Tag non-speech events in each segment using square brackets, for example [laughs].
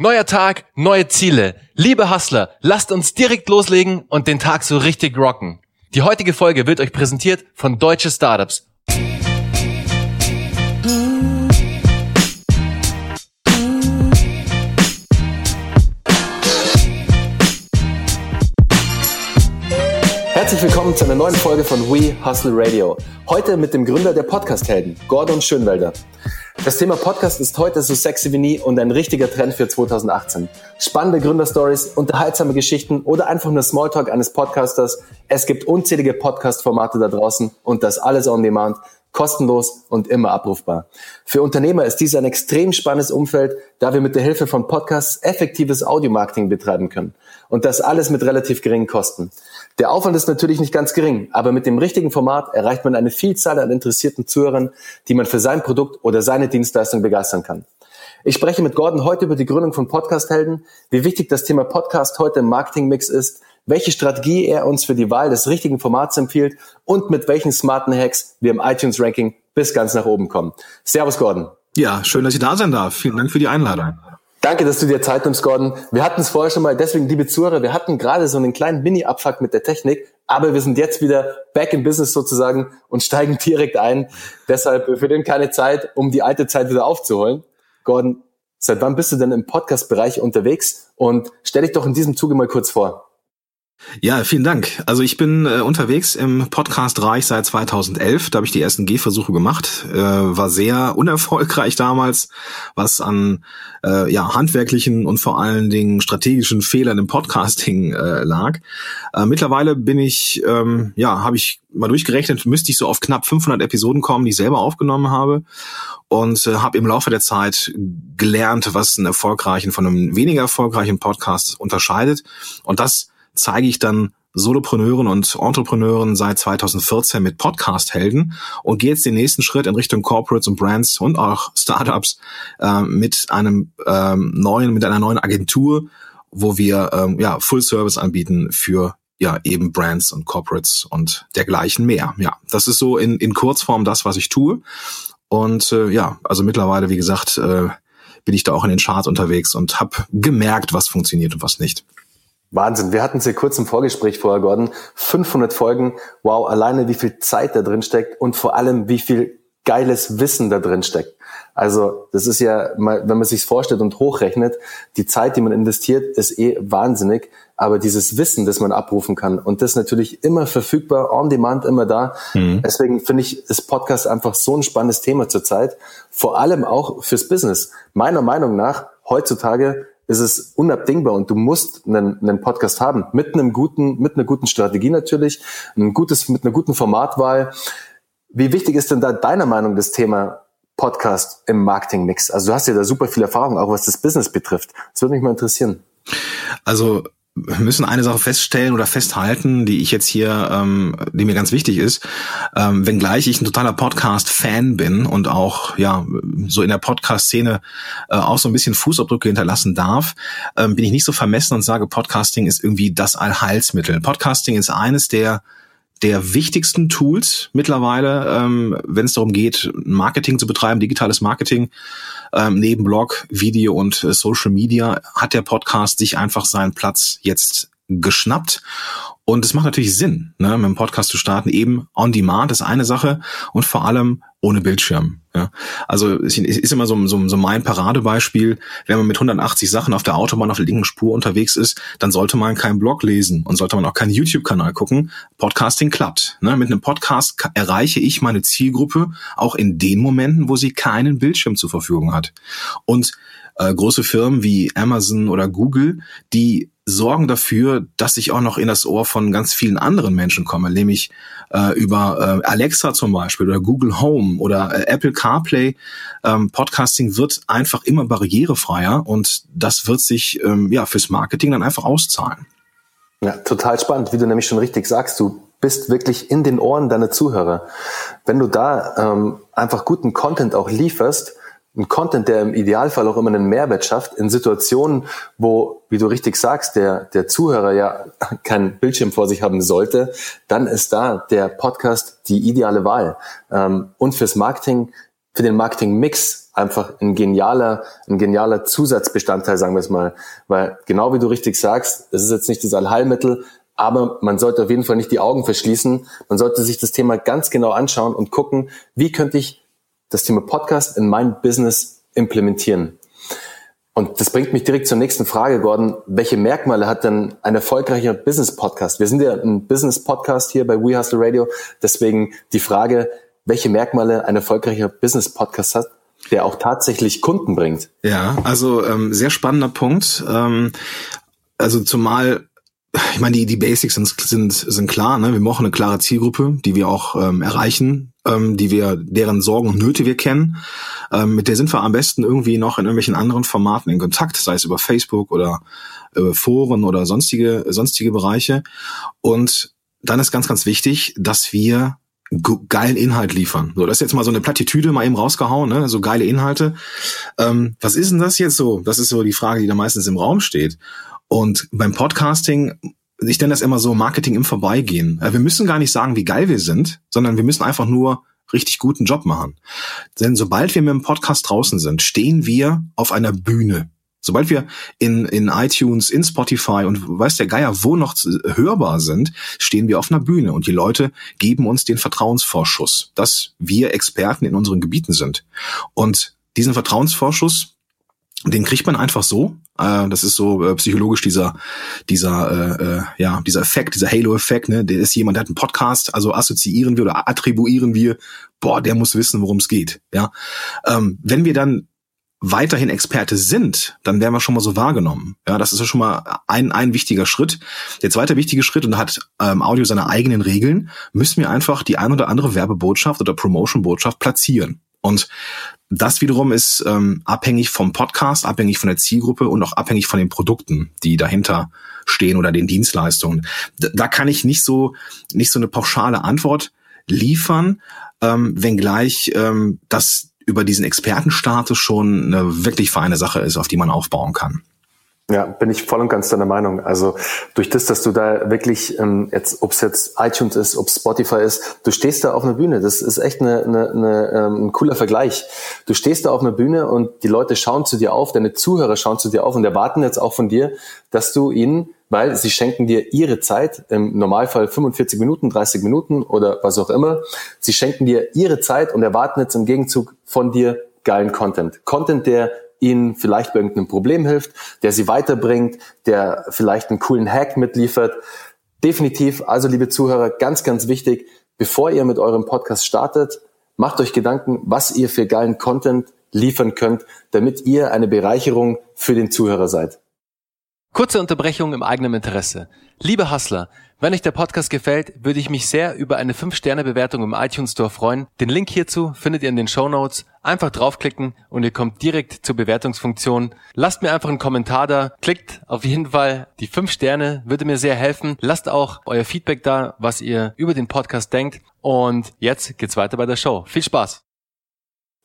Neuer Tag, neue Ziele. Liebe Hustler, lasst uns direkt loslegen und den Tag so richtig rocken. Die heutige Folge wird euch präsentiert von Deutsche Startups. Herzlich willkommen zu einer neuen Folge von We Hustle Radio. Heute mit dem Gründer der Podcast-Helden, Gordon Schönwelder. Das Thema Podcast ist heute so sexy wie nie und ein richtiger Trend für 2018. Spannende Gründerstories, unterhaltsame Geschichten oder einfach nur Smalltalk eines Podcasters. Es gibt unzählige Podcast-Formate da draußen und das alles on demand, kostenlos und immer abrufbar. Für Unternehmer ist dies ein extrem spannendes Umfeld, da wir mit der Hilfe von Podcasts effektives Audiomarketing betreiben können. Und das alles mit relativ geringen Kosten. Der Aufwand ist natürlich nicht ganz gering, aber mit dem richtigen Format erreicht man eine Vielzahl an interessierten Zuhörern, die man für sein Produkt oder seine Dienstleistung begeistern kann. Ich spreche mit Gordon heute über die Gründung von Podcast-Helden, wie wichtig das Thema Podcast heute im Marketingmix ist, welche Strategie er uns für die Wahl des richtigen Formats empfiehlt und mit welchen smarten Hacks wir im iTunes-Ranking bis ganz nach oben kommen. Servus, Gordon. Ja, schön, dass ich da sein darf. Vielen Dank für die Einladung. Danke, dass du dir Zeit nimmst, Gordon. Wir hatten es vorher schon mal, deswegen, liebe Zuhörer, wir hatten gerade so einen kleinen Mini-Abfuck mit der Technik, aber wir sind jetzt wieder back in business sozusagen und steigen direkt ein. Deshalb für den keine Zeit, um die alte Zeit wieder aufzuholen. Gordon, seit wann bist du denn im Podcast-Bereich unterwegs? Und stell dich doch in diesem Zuge mal kurz vor. Ja, vielen Dank. Also ich bin äh, unterwegs im Podcast-Reich seit 2011. Da habe ich die ersten Gehversuche gemacht. Äh, war sehr [laughs] unerfolgreich damals, was an äh, ja, handwerklichen und vor allen Dingen strategischen Fehlern im Podcasting äh, lag. Äh, mittlerweile bin ich, ähm, ja, habe ich mal durchgerechnet, müsste ich so auf knapp 500 Episoden kommen, die ich selber aufgenommen habe und äh, habe im Laufe der Zeit gelernt, was einen erfolgreichen von einem weniger erfolgreichen Podcast unterscheidet. Und das zeige ich dann Solopreneuren und Entrepreneuren seit 2014 mit Podcast-Helden und gehe jetzt den nächsten Schritt in Richtung Corporates und Brands und auch Startups äh, mit einem ähm, neuen, mit einer neuen Agentur, wo wir ähm, ja Full Service anbieten für ja eben Brands und Corporates und dergleichen mehr. Ja, das ist so in, in Kurzform das, was ich tue. Und äh, ja, also mittlerweile, wie gesagt, äh, bin ich da auch in den Charts unterwegs und habe gemerkt, was funktioniert und was nicht. Wahnsinn. Wir hatten es ja kurz im Vorgespräch vorher, Gordon. 500 Folgen. Wow, alleine wie viel Zeit da drin steckt und vor allem wie viel geiles Wissen da drin steckt. Also das ist ja, wenn man sich vorstellt und hochrechnet, die Zeit, die man investiert, ist eh wahnsinnig. Aber dieses Wissen, das man abrufen kann und das natürlich immer verfügbar, on demand, immer da. Mhm. Deswegen finde ich das Podcast einfach so ein spannendes Thema zurzeit. Vor allem auch fürs Business. Meiner Meinung nach heutzutage ist es unabdingbar und du musst einen, einen Podcast haben mit einem guten, mit einer guten Strategie natürlich, ein gutes, mit einer guten Formatwahl. Wie wichtig ist denn da deiner Meinung das Thema Podcast im Marketingmix? Also du hast ja da super viel Erfahrung, auch was das Business betrifft. Das würde mich mal interessieren. Also müssen eine Sache feststellen oder festhalten, die ich jetzt hier, ähm, die mir ganz wichtig ist. Ähm, wenngleich ich ein totaler Podcast-Fan bin und auch ja so in der Podcast-Szene äh, auch so ein bisschen Fußabdrücke hinterlassen darf, ähm, bin ich nicht so vermessen und sage, Podcasting ist irgendwie das Allheilsmittel. Podcasting ist eines der der wichtigsten Tools mittlerweile, ähm, wenn es darum geht, Marketing zu betreiben, digitales Marketing. Ähm, neben Blog, Video und äh, Social Media hat der Podcast sich einfach seinen Platz jetzt geschnappt. Und es macht natürlich Sinn, ne, mit dem Podcast zu starten, eben on demand ist eine Sache und vor allem ohne Bildschirm. Ja. Also es ist immer so, so, so mein Paradebeispiel, wenn man mit 180 Sachen auf der Autobahn auf der linken Spur unterwegs ist, dann sollte man keinen Blog lesen und sollte man auch keinen YouTube-Kanal gucken. Podcasting klappt. Ne? Mit einem Podcast erreiche ich meine Zielgruppe auch in den Momenten, wo sie keinen Bildschirm zur Verfügung hat. Und äh, große Firmen wie Amazon oder Google, die sorgen dafür, dass ich auch noch in das Ohr von ganz vielen anderen Menschen komme, nämlich äh, über äh, Alexa zum Beispiel oder Google Home oder äh, Apple CarPlay. Ähm, Podcasting wird einfach immer barrierefreier und das wird sich ähm, ja fürs Marketing dann einfach auszahlen. Ja, total spannend, wie du nämlich schon richtig sagst. Du bist wirklich in den Ohren deiner Zuhörer. Wenn du da ähm, einfach guten Content auch lieferst, ein Content, der im Idealfall auch immer einen Mehrwert schafft, in Situationen, wo, wie du richtig sagst, der, der Zuhörer ja [laughs] keinen Bildschirm vor sich haben sollte, dann ist da der Podcast die ideale Wahl. Ähm, und fürs Marketing, für den Marketing-Mix einfach ein genialer, ein genialer Zusatzbestandteil, sagen wir es mal. Weil genau wie du richtig sagst, es ist jetzt nicht das Allheilmittel, aber man sollte auf jeden Fall nicht die Augen verschließen. Man sollte sich das Thema ganz genau anschauen und gucken, wie könnte ich das Thema Podcast in mein Business implementieren. Und das bringt mich direkt zur nächsten Frage, Gordon. Welche Merkmale hat denn ein erfolgreicher Business-Podcast? Wir sind ja ein Business-Podcast hier bei We Hustle Radio. Deswegen die Frage, welche Merkmale ein erfolgreicher Business-Podcast hat, der auch tatsächlich Kunden bringt? Ja, also ähm, sehr spannender Punkt. Ähm, also zumal ich meine, die, die Basics sind, sind, sind klar. Ne? Wir brauchen eine klare Zielgruppe, die wir auch ähm, erreichen, ähm, die wir, deren Sorgen und Nöte wir kennen. Ähm, mit der sind wir am besten irgendwie noch in irgendwelchen anderen Formaten in Kontakt, sei es über Facebook oder über Foren oder sonstige, sonstige Bereiche. Und dann ist ganz, ganz wichtig, dass wir geilen Inhalt liefern. So, das ist jetzt mal so eine Plattitüde mal eben rausgehauen, ne? so geile Inhalte. Ähm, was ist denn das jetzt so? Das ist so die Frage, die da meistens im Raum steht. Und beim Podcasting, ich nenne das immer so Marketing im Vorbeigehen. Wir müssen gar nicht sagen, wie geil wir sind, sondern wir müssen einfach nur richtig guten Job machen. Denn sobald wir mit dem Podcast draußen sind, stehen wir auf einer Bühne. Sobald wir in, in iTunes, in Spotify und weiß der Geier wo noch hörbar sind, stehen wir auf einer Bühne und die Leute geben uns den Vertrauensvorschuss, dass wir Experten in unseren Gebieten sind. Und diesen Vertrauensvorschuss, den kriegt man einfach so. Äh, das ist so äh, psychologisch dieser, dieser, äh, äh, ja, dieser Effekt, dieser Halo-Effekt. Ne? Der ist jemand, der hat einen Podcast, also assoziieren wir oder attribuieren wir, boah, der muss wissen, worum es geht. Ja, ähm, wenn wir dann weiterhin Experte sind, dann werden wir schon mal so wahrgenommen. Ja, das ist ja schon mal ein, ein wichtiger Schritt. Der zweite wichtige Schritt, und hat ähm, Audio seine eigenen Regeln, müssen wir einfach die ein oder andere Werbebotschaft oder Promotion-Botschaft platzieren. Und das wiederum ist ähm, abhängig vom Podcast, abhängig von der Zielgruppe und auch abhängig von den Produkten, die dahinter stehen oder den Dienstleistungen. Da, da kann ich nicht so nicht so eine pauschale Antwort liefern, ähm, wenngleich ähm, das über diesen Expertenstatus schon eine wirklich feine Sache ist, auf die man aufbauen kann. Ja, bin ich voll und ganz deiner Meinung. Also durch das, dass du da wirklich ähm, jetzt, ob es jetzt iTunes ist, ob Spotify ist, du stehst da auf einer Bühne. Das ist echt eine, eine, eine, ähm, ein cooler Vergleich. Du stehst da auf einer Bühne und die Leute schauen zu dir auf, deine Zuhörer schauen zu dir auf und erwarten jetzt auch von dir, dass du ihnen, weil sie schenken dir ihre Zeit, im Normalfall 45 Minuten, 30 Minuten oder was auch immer, sie schenken dir ihre Zeit und erwarten jetzt im Gegenzug von dir geilen Content. Content, der ihnen vielleicht bei irgendeinem Problem hilft, der sie weiterbringt, der vielleicht einen coolen Hack mitliefert. Definitiv, also liebe Zuhörer, ganz, ganz wichtig, bevor ihr mit eurem Podcast startet, macht euch Gedanken, was ihr für geilen Content liefern könnt, damit ihr eine Bereicherung für den Zuhörer seid. Kurze Unterbrechung im eigenen Interesse. Liebe Hustler, wenn euch der Podcast gefällt, würde ich mich sehr über eine 5-Sterne-Bewertung im iTunes Store freuen. Den Link hierzu findet ihr in den Show Notes. Einfach draufklicken und ihr kommt direkt zur Bewertungsfunktion. Lasst mir einfach einen Kommentar da. Klickt auf jeden Fall die 5 Sterne, würde mir sehr helfen. Lasst auch euer Feedback da, was ihr über den Podcast denkt. Und jetzt geht's weiter bei der Show. Viel Spaß!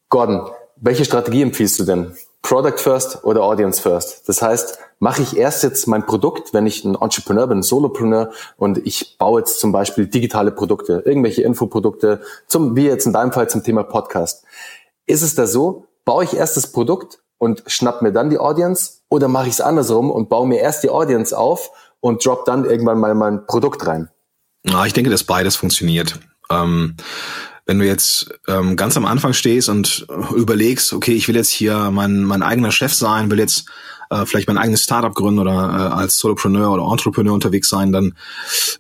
Gordon, welche Strategie empfiehlst du denn? Product First oder Audience First? Das heißt, mache ich erst jetzt mein Produkt, wenn ich ein Entrepreneur bin, ein Solopreneur und ich baue jetzt zum Beispiel digitale Produkte, irgendwelche Infoprodukte, zum, wie jetzt in deinem Fall zum Thema Podcast. Ist es da so, baue ich erst das Produkt und schnapp mir dann die Audience oder mache ich es andersrum und baue mir erst die Audience auf und drop dann irgendwann mal mein Produkt rein? Ja, ich denke, dass beides funktioniert. Ähm, wenn du jetzt ähm, ganz am Anfang stehst und überlegst, okay, ich will jetzt hier mein, mein eigener Chef sein, will jetzt äh, vielleicht mein eigenes Startup gründen oder äh, als Solopreneur oder Entrepreneur unterwegs sein, dann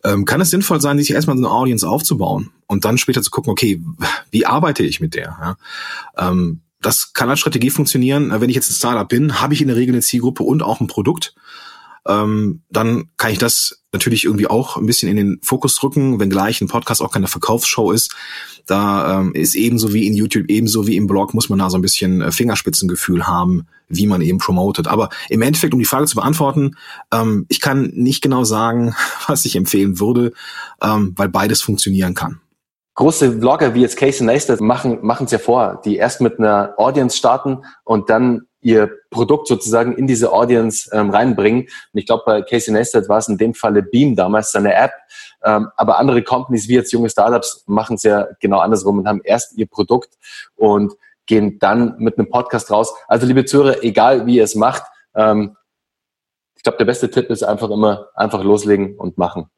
ähm, kann es sinnvoll sein, sich erstmal so eine Audience aufzubauen und dann später zu gucken, okay, wie arbeite ich mit der? Ja? Ähm, das kann als Strategie funktionieren. Wenn ich jetzt ein Startup bin, habe ich in der Regel eine Zielgruppe und auch ein Produkt ähm, dann kann ich das natürlich irgendwie auch ein bisschen in den Fokus drücken, wenngleich ein Podcast auch keine Verkaufsshow ist. Da ähm, ist ebenso wie in YouTube, ebenso wie im Blog, muss man da so ein bisschen äh, Fingerspitzengefühl haben, wie man eben promotet. Aber im Endeffekt, um die Frage zu beantworten, ähm, ich kann nicht genau sagen, [laughs] was ich empfehlen würde, ähm, weil beides funktionieren kann. Große Vlogger wie jetzt Casey Neistat machen machen es ja vor, die erst mit einer Audience starten und dann ihr Produkt sozusagen in diese Audience ähm, reinbringen. Und ich glaube, bei Casey Neistat war es in dem Falle Beam damals, seine App. Ähm, aber andere Companies wie jetzt junge Startups machen es ja genau andersrum und haben erst ihr Produkt und gehen dann mit einem Podcast raus. Also liebe Zuhörer, egal wie ihr es macht, ähm, ich glaube, der beste Tipp ist einfach immer einfach loslegen und machen.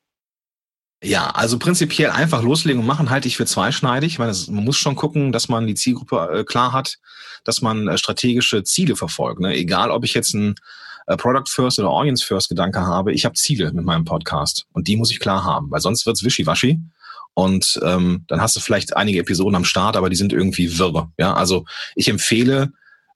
Ja, also prinzipiell einfach loslegen und machen halte ich für zweischneidig, weil man muss schon gucken, dass man die Zielgruppe äh, klar hat, dass man äh, strategische Ziele verfolgt. Ne? Egal, ob ich jetzt ein äh, Product First oder Audience First Gedanke habe, ich habe Ziele mit meinem Podcast und die muss ich klar haben, weil sonst wird's wischiwaschi und ähm, dann hast du vielleicht einige Episoden am Start, aber die sind irgendwie wirr. Ja, also ich empfehle,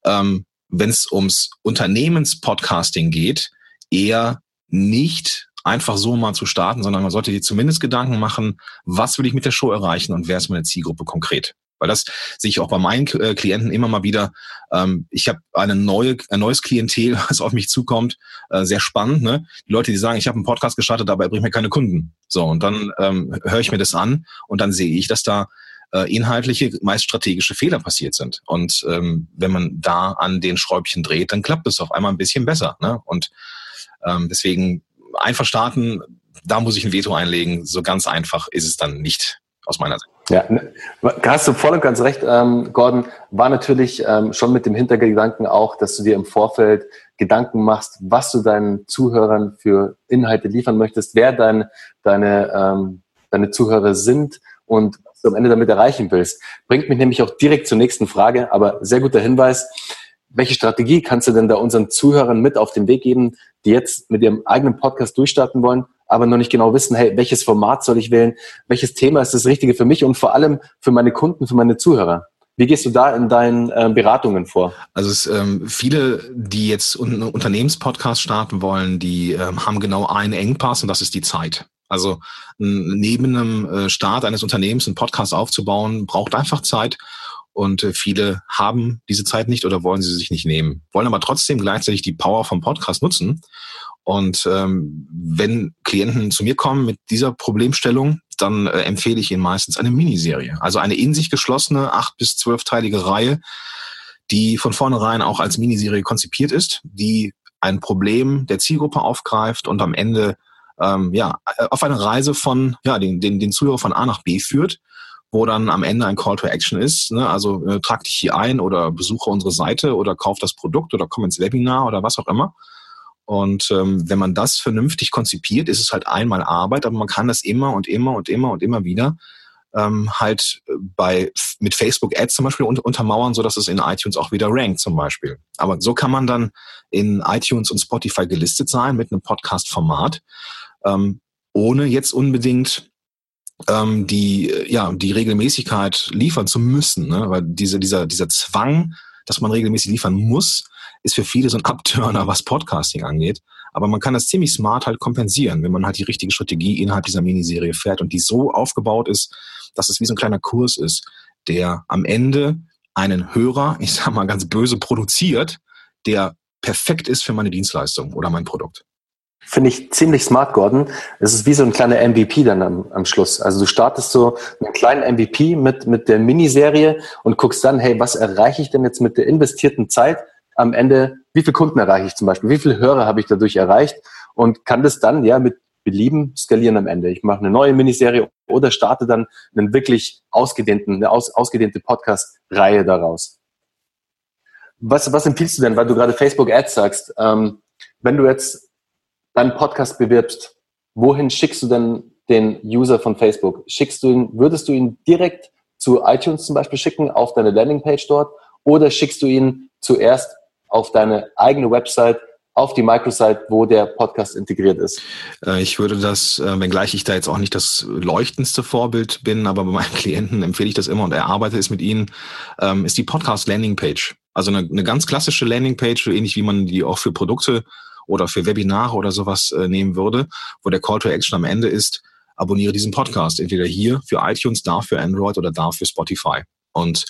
ähm, wenn es ums Unternehmenspodcasting geht, eher nicht einfach so mal zu starten, sondern man sollte dir zumindest Gedanken machen, was will ich mit der Show erreichen und wer ist meine Zielgruppe konkret. Weil das sehe ich auch bei meinen äh, Klienten immer mal wieder. Ähm, ich habe eine neue, ein neues Klientel, [laughs] was auf mich zukommt. Äh, sehr spannend. Ne? Die Leute, die sagen, ich habe einen Podcast gestartet, er bringt mir keine Kunden. So, und dann ähm, höre ich mir das an und dann sehe ich, dass da äh, inhaltliche, meist strategische Fehler passiert sind. Und ähm, wenn man da an den Schräubchen dreht, dann klappt es auf einmal ein bisschen besser. Ne? Und ähm, deswegen einfach starten, da muss ich ein Veto einlegen. So ganz einfach ist es dann nicht aus meiner Sicht. Ja, ne, hast du voll und ganz recht, ähm, Gordon. War natürlich ähm, schon mit dem Hintergedanken auch, dass du dir im Vorfeld Gedanken machst, was du deinen Zuhörern für Inhalte liefern möchtest, wer dein, deine, ähm, deine Zuhörer sind und was du am Ende damit erreichen willst. Bringt mich nämlich auch direkt zur nächsten Frage, aber sehr guter Hinweis. Welche Strategie kannst du denn da unseren Zuhörern mit auf den Weg geben, die jetzt mit ihrem eigenen Podcast durchstarten wollen aber noch nicht genau wissen, hey, welches Format soll ich wählen, welches Thema ist das Richtige für mich und vor allem für meine Kunden, für meine Zuhörer. Wie gehst du da in deinen äh, Beratungen vor? Also es, ähm, viele, die jetzt einen Unternehmenspodcast starten wollen, die ähm, haben genau einen Engpass und das ist die Zeit. Also neben einem äh, Start eines Unternehmens einen Podcast aufzubauen, braucht einfach Zeit. Und äh, viele haben diese Zeit nicht oder wollen sie sich nicht nehmen, wollen aber trotzdem gleichzeitig die Power vom Podcast nutzen und ähm, wenn Klienten zu mir kommen mit dieser Problemstellung, dann äh, empfehle ich ihnen meistens eine Miniserie. Also eine in sich geschlossene acht- bis zwölfteilige Reihe, die von vornherein auch als Miniserie konzipiert ist, die ein Problem der Zielgruppe aufgreift und am Ende ähm, ja, äh, auf eine Reise von ja, den, den, den Zuhörer von A nach B führt, wo dann am Ende ein Call to Action ist. Ne? Also äh, trag dich hier ein oder besuche unsere Seite oder kauf das Produkt oder komm ins Webinar oder was auch immer. Und ähm, wenn man das vernünftig konzipiert, ist es halt einmal Arbeit, aber man kann das immer und immer und immer und immer wieder ähm, halt äh, bei mit Facebook Ads zum Beispiel unter, untermauern, so dass es in iTunes auch wieder rankt zum Beispiel. Aber so kann man dann in iTunes und Spotify gelistet sein mit einem Podcast-Format, ähm, ohne jetzt unbedingt ähm, die ja die Regelmäßigkeit liefern zu müssen, ne? weil diese dieser dieser Zwang, dass man regelmäßig liefern muss, ist für viele so ein Abturner, was Podcasting angeht. Aber man kann das ziemlich smart halt kompensieren, wenn man halt die richtige Strategie innerhalb dieser Miniserie fährt und die so aufgebaut ist, dass es wie so ein kleiner Kurs ist, der am Ende einen Hörer, ich sag mal ganz böse, produziert, der perfekt ist für meine Dienstleistung oder mein Produkt. Finde ich ziemlich smart, Gordon. Es ist wie so ein kleiner MVP dann am, am Schluss. Also du startest so einen kleinen MVP mit, mit der Miniserie und guckst dann, hey, was erreiche ich denn jetzt mit der investierten Zeit? am Ende, wie viele Kunden erreiche ich zum Beispiel, wie viele Hörer habe ich dadurch erreicht und kann das dann ja mit Belieben skalieren am Ende. Ich mache eine neue Miniserie oder starte dann einen wirklich ausgedehnten, eine aus, ausgedehnte Podcast-Reihe daraus. Was, was empfiehlst du denn, weil du gerade Facebook Ads sagst, ähm, wenn du jetzt deinen Podcast bewirbst, wohin schickst du denn den User von Facebook? Schickst du ihn, würdest du ihn direkt zu iTunes zum Beispiel schicken, auf deine Landingpage dort, oder schickst du ihn zuerst auf deine eigene Website, auf die Microsite, wo der Podcast integriert ist? Äh, ich würde das, äh, wenngleich ich da jetzt auch nicht das leuchtendste Vorbild bin, aber bei meinen [laughs] Klienten empfehle ich das immer und erarbeite es mit ihnen, ähm, ist die Podcast Landingpage. Also eine, eine ganz klassische Landingpage, ähnlich wie man die auch für Produkte oder für Webinare oder sowas äh, nehmen würde, wo der Call to Action am Ende ist, abonniere diesen Podcast, entweder hier für iTunes, da für Android oder da für Spotify. Und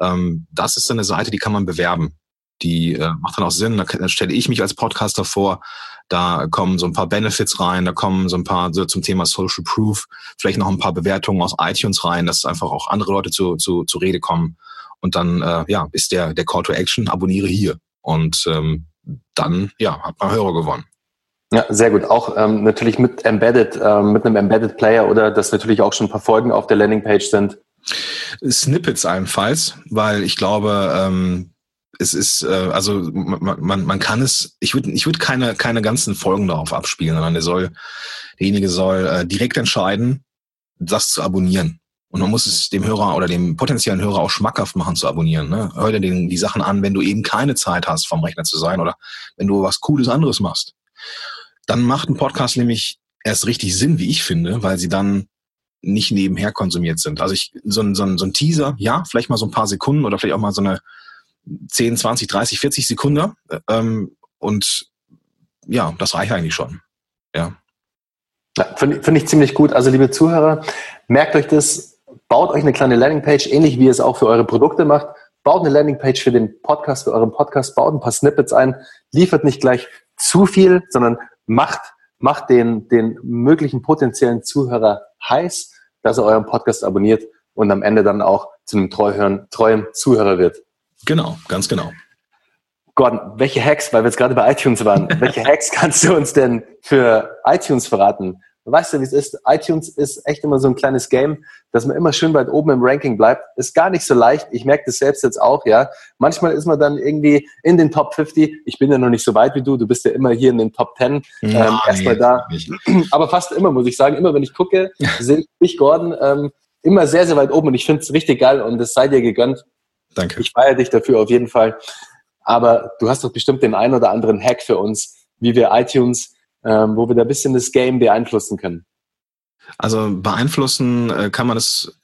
ähm, das ist eine Seite, die kann man bewerben die äh, macht dann auch Sinn. Da, da stelle ich mich als Podcaster vor. Da kommen so ein paar Benefits rein, da kommen so ein paar so zum Thema Social Proof, vielleicht noch ein paar Bewertungen aus iTunes rein, dass einfach auch andere Leute zu, zu, zu Rede kommen. Und dann äh, ja, ist der, der Call to Action, abonniere hier. Und ähm, dann ja, hat man Hörer gewonnen. Ja, sehr gut. Auch ähm, natürlich mit Embedded, ähm, mit einem Embedded Player oder dass natürlich auch schon ein paar Folgen auf der Landingpage sind. Snippets allenfalls, weil ich glaube, ähm, es ist, äh, also man, man, man kann es, ich würde ich würd keine, keine ganzen Folgen darauf abspielen, sondern der soll, derjenige soll äh, direkt entscheiden, das zu abonnieren. Und man muss es dem Hörer oder dem potenziellen Hörer auch schmackhaft machen zu abonnieren. Ne? Hör dir den, die Sachen an, wenn du eben keine Zeit hast, vom Rechner zu sein oder wenn du was Cooles anderes machst. Dann macht ein Podcast nämlich erst richtig Sinn, wie ich finde, weil sie dann nicht nebenher konsumiert sind. Also ich, so ein, so ein, so ein Teaser, ja, vielleicht mal so ein paar Sekunden oder vielleicht auch mal so eine 10, 20, 30, 40 Sekunden. Ähm, und ja, das reicht eigentlich schon. Ja. ja Finde find ich ziemlich gut. Also liebe Zuhörer, merkt euch das, baut euch eine kleine Landingpage, ähnlich wie ihr es auch für eure Produkte macht. Baut eine Landingpage für den Podcast, für euren Podcast, baut ein paar Snippets ein, liefert nicht gleich zu viel, sondern macht, macht den, den möglichen potenziellen Zuhörer heiß, dass er euren Podcast abonniert und am Ende dann auch zu einem treuen, treuen Zuhörer wird. Genau, ganz genau. Gordon, welche Hacks, weil wir jetzt gerade bei iTunes waren, [laughs] welche Hacks kannst du uns denn für iTunes verraten? Weißt du, wie es ist? iTunes ist echt immer so ein kleines Game, dass man immer schön weit oben im Ranking bleibt. Ist gar nicht so leicht. Ich merke das selbst jetzt auch, ja. Manchmal ist man dann irgendwie in den Top 50. Ich bin ja noch nicht so weit wie du. Du bist ja immer hier in den Top 10. Ja, ähm, Erstmal nee, da. Nicht. [clears throat] Aber fast immer, muss ich sagen. Immer wenn ich gucke, sehe ich dich, Gordon, ähm, immer sehr, sehr weit oben. Und ich finde es richtig geil und es sei dir gegönnt. Danke. Ich feiere dich dafür auf jeden Fall. Aber du hast doch bestimmt den einen oder anderen Hack für uns, wie wir iTunes, ähm, wo wir da ein bisschen das Game beeinflussen können. Also beeinflussen äh, kann man es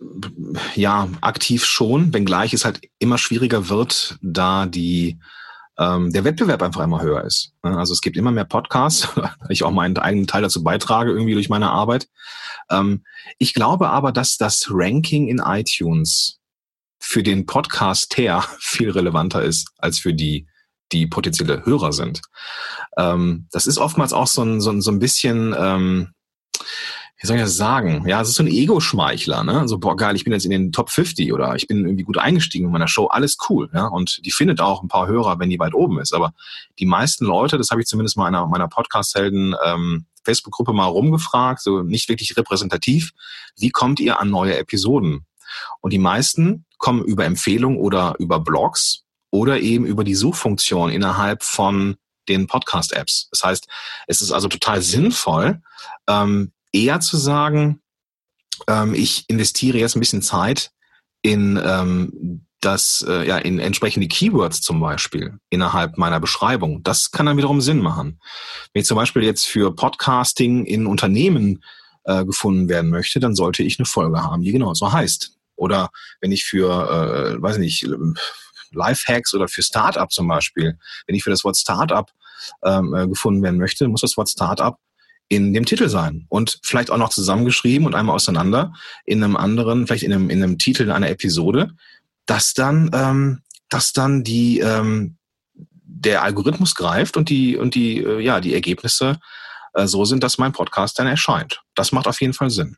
ja aktiv schon, wenngleich es halt immer schwieriger wird, da die ähm, der Wettbewerb einfach immer höher ist. Ne? Also es gibt immer mehr Podcasts, [laughs] ich auch meinen eigenen Teil dazu beitrage irgendwie durch meine Arbeit. Ähm, ich glaube aber, dass das Ranking in iTunes für den Podcaster [laughs] viel relevanter ist als für die, die potenzielle Hörer sind. Ähm, das ist oftmals auch so ein, so ein, so ein bisschen, ähm, wie soll ich das sagen? Ja, es ist so ein Ego-Schmeichler, ne? So, boah, geil, ich bin jetzt in den Top 50 oder ich bin irgendwie gut eingestiegen in meiner Show, alles cool, ja? Und die findet auch ein paar Hörer, wenn die weit oben ist. Aber die meisten Leute, das habe ich zumindest mal in einer meiner Podcast-Helden ähm, Facebook-Gruppe mal rumgefragt, so nicht wirklich repräsentativ, wie kommt ihr an neue Episoden? Und die meisten kommen über Empfehlungen oder über Blogs oder eben über die Suchfunktion innerhalb von den Podcast-Apps. Das heißt, es ist also total sinnvoll, ähm, eher zu sagen, ähm, ich investiere jetzt ein bisschen Zeit in ähm, das, äh, ja, in entsprechende Keywords zum Beispiel innerhalb meiner Beschreibung. Das kann dann wiederum Sinn machen. Wenn ich zum Beispiel jetzt für Podcasting in Unternehmen äh, gefunden werden möchte, dann sollte ich eine Folge haben, die genau so heißt. Oder wenn ich für, äh, weiß nicht, Lifehacks oder für Startup zum Beispiel, wenn ich für das Wort Startup ähm, äh, gefunden werden möchte, muss das Wort Startup in dem Titel sein und vielleicht auch noch zusammengeschrieben und einmal auseinander in einem anderen, vielleicht in einem, in einem Titel einer Episode, dass dann, ähm, dass dann die ähm, der Algorithmus greift und die und die äh, ja die Ergebnisse äh, so sind, dass mein Podcast dann erscheint. Das macht auf jeden Fall Sinn.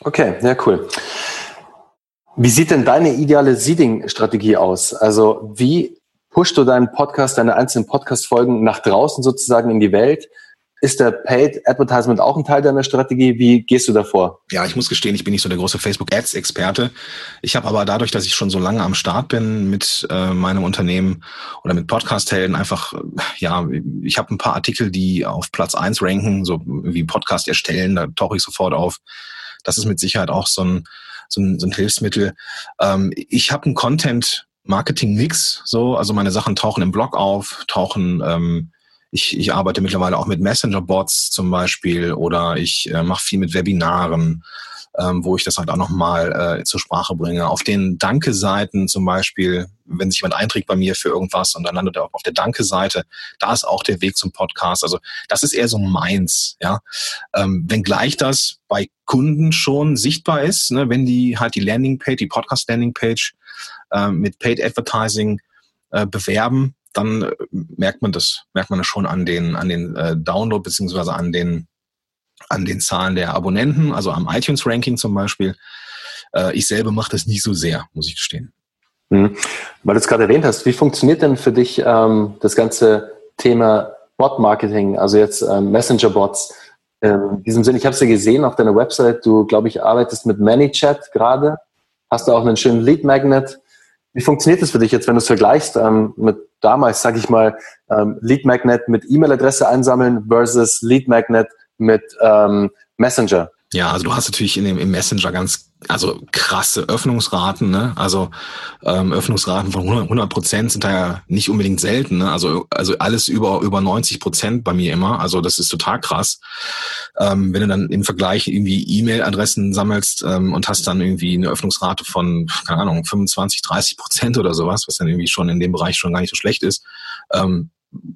Okay, ja cool. Wie sieht denn deine ideale Seeding-Strategie aus? Also wie pushst du deinen Podcast, deine einzelnen Podcast-Folgen nach draußen sozusagen in die Welt? Ist der Paid Advertisement auch ein Teil deiner Strategie? Wie gehst du davor? Ja, ich muss gestehen, ich bin nicht so der große Facebook Ads Experte. Ich habe aber dadurch, dass ich schon so lange am Start bin mit äh, meinem Unternehmen oder mit Podcast Helden einfach ja, ich habe ein paar Artikel, die auf Platz eins ranken, so wie Podcast erstellen, da tauche ich sofort auf. Das ist mit Sicherheit auch so ein so ein, so ein Hilfsmittel. Ähm, ich habe einen Content-Marketing-Mix, so, also meine Sachen tauchen im Blog auf, tauchen ähm, ich, ich arbeite mittlerweile auch mit Messenger-Bots zum Beispiel oder ich äh, mache viel mit Webinaren ähm, wo ich das halt auch nochmal äh, zur Sprache bringe. Auf den Danke-Seiten zum Beispiel, wenn sich jemand einträgt bei mir für irgendwas und dann landet er auf der Danke-Seite, da ist auch der Weg zum Podcast. Also das ist eher so meins, ja. Ähm, wenngleich das bei Kunden schon sichtbar ist, ne, wenn die halt die Landingpage, die Podcast-Landingpage äh, mit Paid Advertising äh, bewerben, dann äh, merkt man das, merkt man das schon an den, an den äh, Download beziehungsweise an den an den Zahlen der Abonnenten, also am iTunes-Ranking zum Beispiel. Äh, ich selber mache das nicht so sehr, muss ich gestehen. Mhm. Weil du es gerade erwähnt hast, wie funktioniert denn für dich ähm, das ganze Thema Bot-Marketing, also jetzt ähm, Messenger-Bots? Ähm, in diesem Sinne, ich habe es ja gesehen auf deiner Website, du, glaube ich, arbeitest mit ManyChat gerade. hast du auch einen schönen Lead Magnet. Wie funktioniert das für dich jetzt, wenn du es vergleichst ähm, mit damals, sag ich mal, ähm, Lead Magnet mit E-Mail-Adresse einsammeln versus Lead Magnet mit ähm, Messenger? Ja, also du hast natürlich in dem, im Messenger ganz, also krasse Öffnungsraten, ne? Also ähm, Öffnungsraten von 100 Prozent sind da ja nicht unbedingt selten, ne? Also also alles über über 90 Prozent bei mir immer. Also das ist total krass. Ähm, wenn du dann im Vergleich irgendwie E-Mail-Adressen sammelst ähm, und hast dann irgendwie eine Öffnungsrate von keine Ahnung 25, 30 Prozent oder sowas, was dann irgendwie schon in dem Bereich schon gar nicht so schlecht ist. Ähm,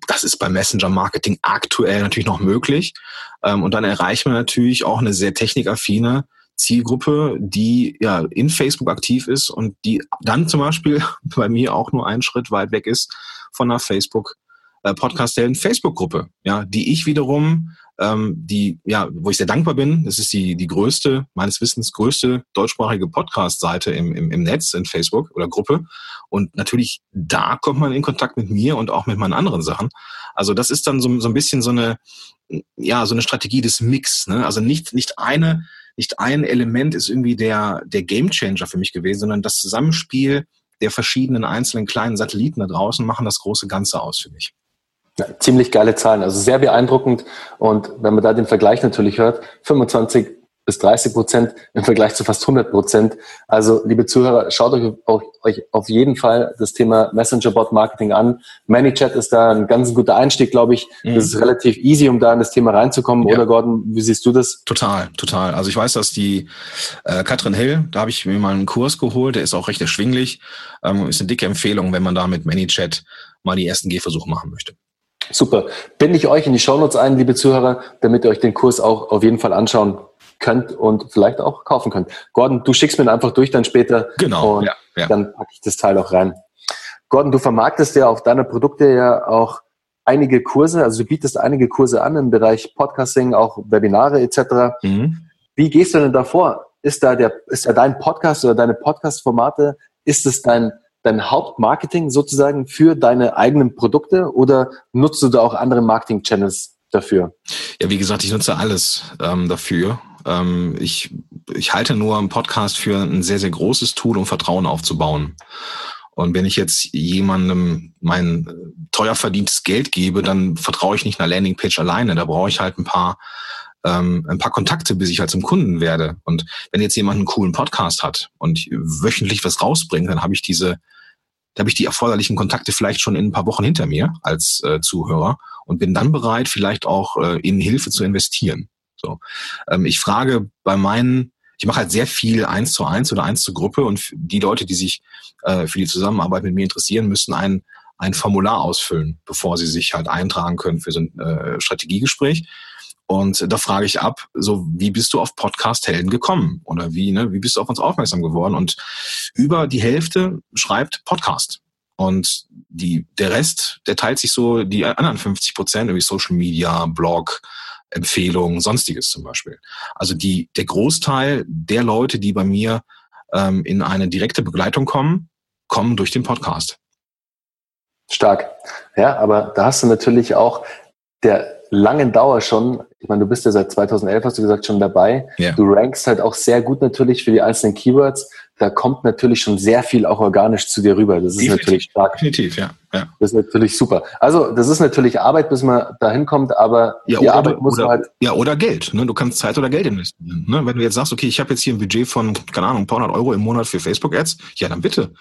das ist beim Messenger-Marketing aktuell natürlich noch möglich. Ähm, und dann erreicht man natürlich auch eine sehr technikaffine Zielgruppe, die ja in Facebook aktiv ist und die dann zum Beispiel [laughs] bei mir auch nur einen Schritt weit weg ist von einer Facebook äh, Podcast-Helden Facebook-Gruppe, ja, die ich wiederum, ähm, die, ja, wo ich sehr dankbar bin. Das ist die, die größte, meines Wissens größte deutschsprachige Podcast-Seite im, im, im Netz, in Facebook oder Gruppe. Und natürlich, da kommt man in Kontakt mit mir und auch mit meinen anderen Sachen. Also das ist dann so, so ein bisschen so eine, ja, so eine Strategie des Mix. Ne? Also nicht, nicht eine, nicht ein Element ist irgendwie der, der Gamechanger für mich gewesen, sondern das Zusammenspiel der verschiedenen einzelnen kleinen Satelliten da draußen machen das große Ganze aus für mich. Ja, ziemlich geile Zahlen, also sehr beeindruckend. Und wenn man da den Vergleich natürlich hört, 25 bis 30 Prozent im Vergleich zu fast 100 Prozent. Also, liebe Zuhörer, schaut euch, euch auf jeden Fall das Thema Messenger-Bot-Marketing an. ManyChat ist da ein ganz guter Einstieg, glaube ich. Mhm. Das ist relativ easy, um da in das Thema reinzukommen. Ja. Oder Gordon, wie siehst du das? Total, total. Also ich weiß, dass die äh, Katrin Hill, da habe ich mir mal einen Kurs geholt, der ist auch recht erschwinglich. Ähm, ist eine dicke Empfehlung, wenn man da mit ManyChat mal die ersten Gehversuche machen möchte. Super. Binde ich euch in die Shownotes ein, liebe Zuhörer, damit ihr euch den Kurs auch auf jeden Fall anschauen könnt und vielleicht auch kaufen könnt. Gordon, du schickst mir den einfach durch dann später. Genau. Und ja, ja. dann packe ich das Teil auch rein. Gordon, du vermarktest ja auf deiner Produkte ja auch einige Kurse, also du bietest einige Kurse an im Bereich Podcasting, auch Webinare etc. Mhm. Wie gehst du denn da vor? Ist da der, ist da dein Podcast oder deine Podcast-Formate, ist es dein, dein Hauptmarketing sozusagen für deine eigenen Produkte oder nutzt du da auch andere Marketing-Channels dafür? Ja, wie gesagt, ich nutze alles ähm, dafür. Ähm, ich, ich halte nur einen Podcast für ein sehr, sehr großes Tool, um Vertrauen aufzubauen. Und wenn ich jetzt jemandem mein teuer verdientes Geld gebe, dann vertraue ich nicht einer Landingpage alleine. Da brauche ich halt ein paar ähm, ein paar Kontakte, bis ich halt zum Kunden werde. Und wenn jetzt jemand einen coolen Podcast hat und wöchentlich was rausbringt, dann habe ich diese, da habe ich die erforderlichen Kontakte vielleicht schon in ein paar Wochen hinter mir als äh, Zuhörer und bin dann bereit, vielleicht auch äh, in Hilfe zu investieren. So, ähm, ich frage bei meinen ich mache halt sehr viel eins zu eins oder eins zu Gruppe und die Leute, die sich äh, für die Zusammenarbeit mit mir interessieren, müssen ein, ein Formular ausfüllen, bevor sie sich halt eintragen können für so ein äh, Strategiegespräch. Und da frage ich ab, so wie bist du auf Podcast-Helden gekommen? Oder wie, ne, wie bist du auf uns aufmerksam geworden? Und über die Hälfte schreibt Podcast. Und die, der Rest, der teilt sich so die anderen 50 Prozent, irgendwie Social Media, Blog, Empfehlungen, sonstiges zum Beispiel. Also die, der Großteil der Leute, die bei mir ähm, in eine direkte Begleitung kommen, kommen durch den Podcast. Stark. Ja, aber da hast du natürlich auch der langen Dauer schon, ich meine, du bist ja seit 2011, hast du gesagt, schon dabei. Yeah. Du rankst halt auch sehr gut natürlich für die einzelnen Keywords. Da kommt natürlich schon sehr viel auch organisch zu dir rüber. Das ist Definitiv. natürlich stark. Definitiv, ja. ja. Das ist natürlich super. Also, das ist natürlich Arbeit, bis man dahin kommt, aber ja, die oder, Arbeit muss oder, halt. Ja, oder Geld. Ne? Du kannst Zeit oder Geld investieren. Ne? Wenn du jetzt sagst, okay, ich habe jetzt hier ein Budget von, keine Ahnung, ein paar hundert Euro im Monat für Facebook-Ads, ja, dann bitte.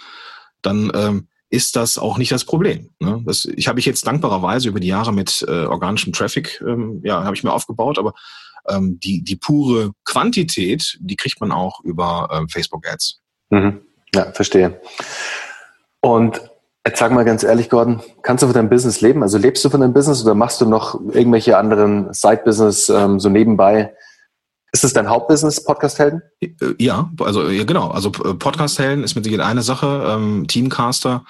Dann, ähm, ist das auch nicht das Problem. Ne? Das ich habe ich jetzt dankbarerweise über die Jahre mit äh, organischem Traffic, ähm, ja, habe ich mir aufgebaut, aber ähm, die, die pure Quantität, die kriegt man auch über ähm, Facebook-Ads. Mhm. Ja, verstehe. Und jetzt sag mal ganz ehrlich, Gordon, kannst du von deinem Business leben? Also lebst du von deinem Business oder machst du noch irgendwelche anderen Side-Business ähm, so nebenbei? Ist es dein Hauptbusiness, Podcast-Helden? Ja, also ja, genau. Also Podcast-Helden ist mit Sicherheit eine Sache. Ähm, Teamcaster,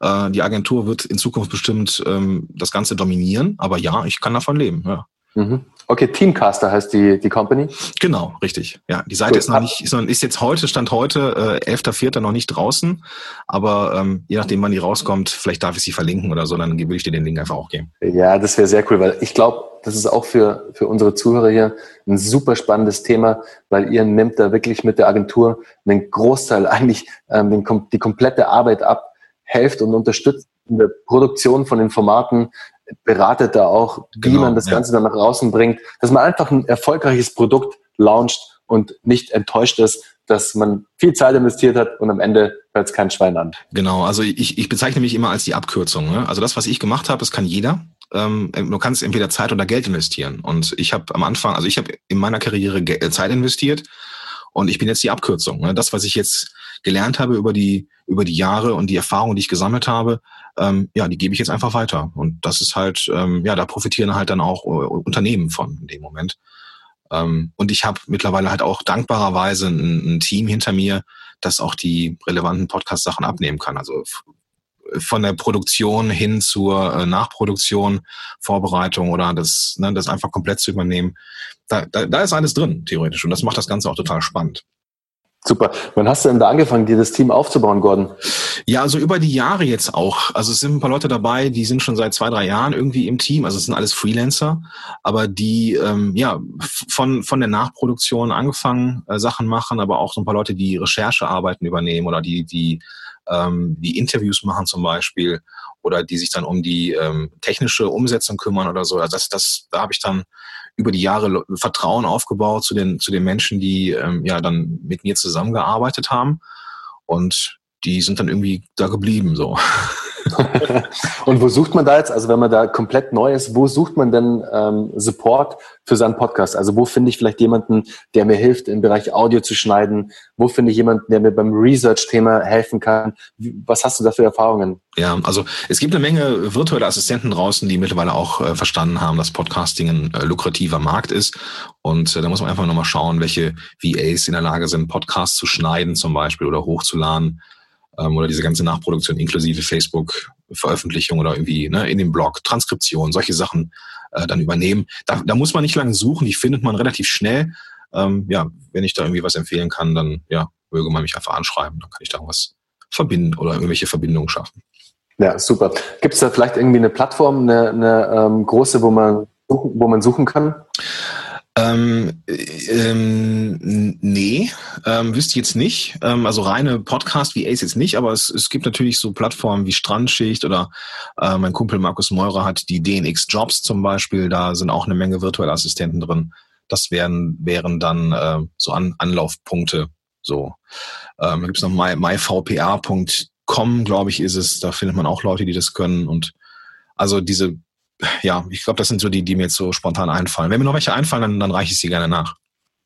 äh, die Agentur wird in Zukunft bestimmt ähm, das Ganze dominieren. Aber ja, ich kann davon leben. Ja. Mhm. Okay, Teamcaster heißt die, die Company? Genau, richtig. Ja, die Seite Gut. ist noch nicht, ist, noch, ist jetzt heute, Stand heute, äh, 11.04. noch nicht draußen. Aber ähm, je nachdem, wann die rauskommt, vielleicht darf ich sie verlinken oder so, dann will ich dir den Link einfach auch geben. Ja, das wäre sehr cool, weil ich glaube, das ist auch für, für unsere Zuhörer hier ein super spannendes Thema, weil ihr nehmt da wirklich mit der Agentur einen Großteil, eigentlich ähm, den, die komplette Arbeit ab, helft und unterstützt in der Produktion von den Formaten, beratet da auch, wie genau, man das ja. Ganze dann nach außen bringt, dass man einfach ein erfolgreiches Produkt launcht und nicht enttäuscht ist, dass man viel Zeit investiert hat und am Ende hört es kein Schwein an. Genau, also ich, ich bezeichne mich immer als die Abkürzung. Ne? Also das, was ich gemacht habe, das kann jeder. Ähm, du kannst entweder Zeit oder Geld investieren. Und ich habe am Anfang, also ich habe in meiner Karriere äh, Zeit investiert und ich bin jetzt die Abkürzung. Ne? Das, was ich jetzt gelernt habe über die über die Jahre und die Erfahrungen, die ich gesammelt habe, ähm, ja, die gebe ich jetzt einfach weiter. Und das ist halt, ähm, ja, da profitieren halt dann auch äh, Unternehmen von in dem Moment. Ähm, und ich habe mittlerweile halt auch dankbarerweise ein, ein, Team hinter mir, das auch die relevanten Podcast-Sachen abnehmen kann. Also von der Produktion hin zur äh, Nachproduktion, Vorbereitung oder das, ne, das einfach komplett zu übernehmen. Da, da, da ist alles drin, theoretisch. Und das macht das Ganze auch total spannend. Super. Wann hast du denn da angefangen, dir das Team aufzubauen, Gordon? Ja, also über die Jahre jetzt auch. Also es sind ein paar Leute dabei, die sind schon seit zwei, drei Jahren irgendwie im Team. Also es sind alles Freelancer, aber die ähm, ja von von der Nachproduktion angefangen äh, Sachen machen, aber auch so ein paar Leute, die Recherchearbeiten übernehmen oder die die ähm, die Interviews machen zum Beispiel oder die sich dann um die ähm, technische Umsetzung kümmern oder so. Also das, das, da habe ich dann über die Jahre Vertrauen aufgebaut zu den, zu den Menschen, die ähm, ja dann mit mir zusammengearbeitet haben. Und die sind dann irgendwie da geblieben so. [laughs] [laughs] und wo sucht man da jetzt, also wenn man da komplett neu ist, wo sucht man denn ähm, Support für seinen Podcast? Also wo finde ich vielleicht jemanden, der mir hilft, im Bereich Audio zu schneiden? Wo finde ich jemanden, der mir beim Research-Thema helfen kann? Was hast du da für Erfahrungen? Ja, also es gibt eine Menge virtuelle Assistenten draußen, die mittlerweile auch äh, verstanden haben, dass Podcasting ein äh, lukrativer Markt ist. Und äh, da muss man einfach nochmal schauen, welche VAs in der Lage sind, Podcasts zu schneiden zum Beispiel oder hochzuladen ähm, oder diese ganze Nachproduktion inklusive Facebook-Veröffentlichung oder irgendwie ne, in dem Blog, Transkription, solche Sachen äh, dann übernehmen. Da, da muss man nicht lange suchen, die findet man relativ schnell. Ähm, ja, wenn ich da irgendwie was empfehlen kann, dann ja, möge man mich einfach anschreiben, dann kann ich da was verbinden oder irgendwelche Verbindungen schaffen. Ja, super. Gibt es da vielleicht irgendwie eine Plattform, eine, eine ähm, große, wo man, wo man suchen kann? Ähm, ähm, nee, ähm, wüsste ich jetzt nicht. Ähm, also reine Podcast wie Ace jetzt nicht, aber es, es gibt natürlich so Plattformen wie Strandschicht oder äh, mein Kumpel Markus Meurer hat die DNX Jobs zum Beispiel. Da sind auch eine Menge virtuelle Assistenten drin. Das wären, wären dann äh, so An Anlaufpunkte. So. Ähm, gibt es noch my, myvpa.com, glaube ich, ist es. Da findet man auch Leute, die das können. Und also diese ja, ich glaube, das sind so die, die mir jetzt so spontan einfallen. Wenn mir noch welche einfallen, dann, dann reiche ich sie gerne nach.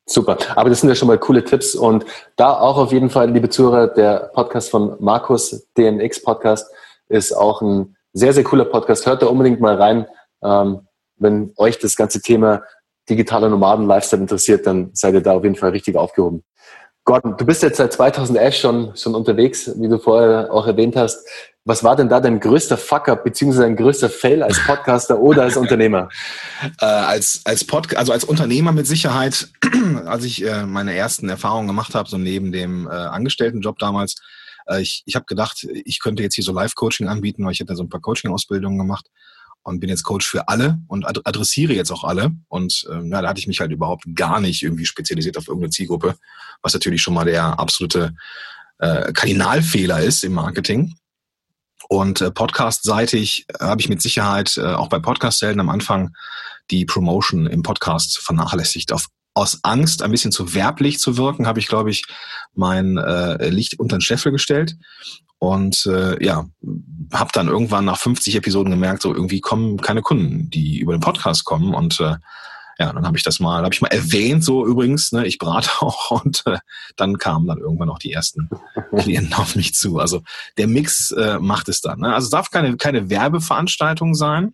Super, aber das sind ja schon mal coole Tipps und da auch auf jeden Fall, liebe Zuhörer, der Podcast von Markus, DNX Podcast, ist auch ein sehr, sehr cooler Podcast. Hört da unbedingt mal rein. Ähm, wenn euch das ganze Thema digitaler Nomaden-Lifestyle interessiert, dann seid ihr da auf jeden Fall richtig aufgehoben. Gordon, du bist jetzt seit 2011 schon, schon unterwegs, wie du vorher auch erwähnt hast. Was war denn da dein größter Fuck-up beziehungsweise dein größter Fail als Podcaster oder als Unternehmer? [laughs] Äh, als als Pod also als Unternehmer mit Sicherheit, [clears throat] als ich äh, meine ersten Erfahrungen gemacht habe, so neben dem äh, Angestelltenjob damals, äh, ich, ich habe gedacht, ich könnte jetzt hier so Live-Coaching anbieten, weil ich hätte so ein paar Coaching-Ausbildungen gemacht und bin jetzt Coach für alle und adressiere jetzt auch alle. Und ähm, ja, da hatte ich mich halt überhaupt gar nicht irgendwie spezialisiert auf irgendeine Zielgruppe, was natürlich schon mal der absolute äh, Kardinalfehler ist im Marketing. Und äh, podcast-seitig äh, habe ich mit Sicherheit äh, auch bei Podcast-Helden am Anfang die Promotion im Podcast vernachlässigt. Auf, aus Angst, ein bisschen zu werblich zu wirken, habe ich, glaube ich, mein äh, Licht unter den Scheffel gestellt. Und äh, ja, habe dann irgendwann nach 50 Episoden gemerkt, so irgendwie kommen keine Kunden, die über den Podcast kommen. Und äh, ja, dann habe ich das mal, habe ich mal erwähnt, so übrigens, ne, ich berate [laughs] auch und äh, dann kamen dann irgendwann auch die ersten [laughs] Klienten auf mich zu. Also der Mix äh, macht es dann. Ne? Also es darf keine, keine Werbeveranstaltung sein,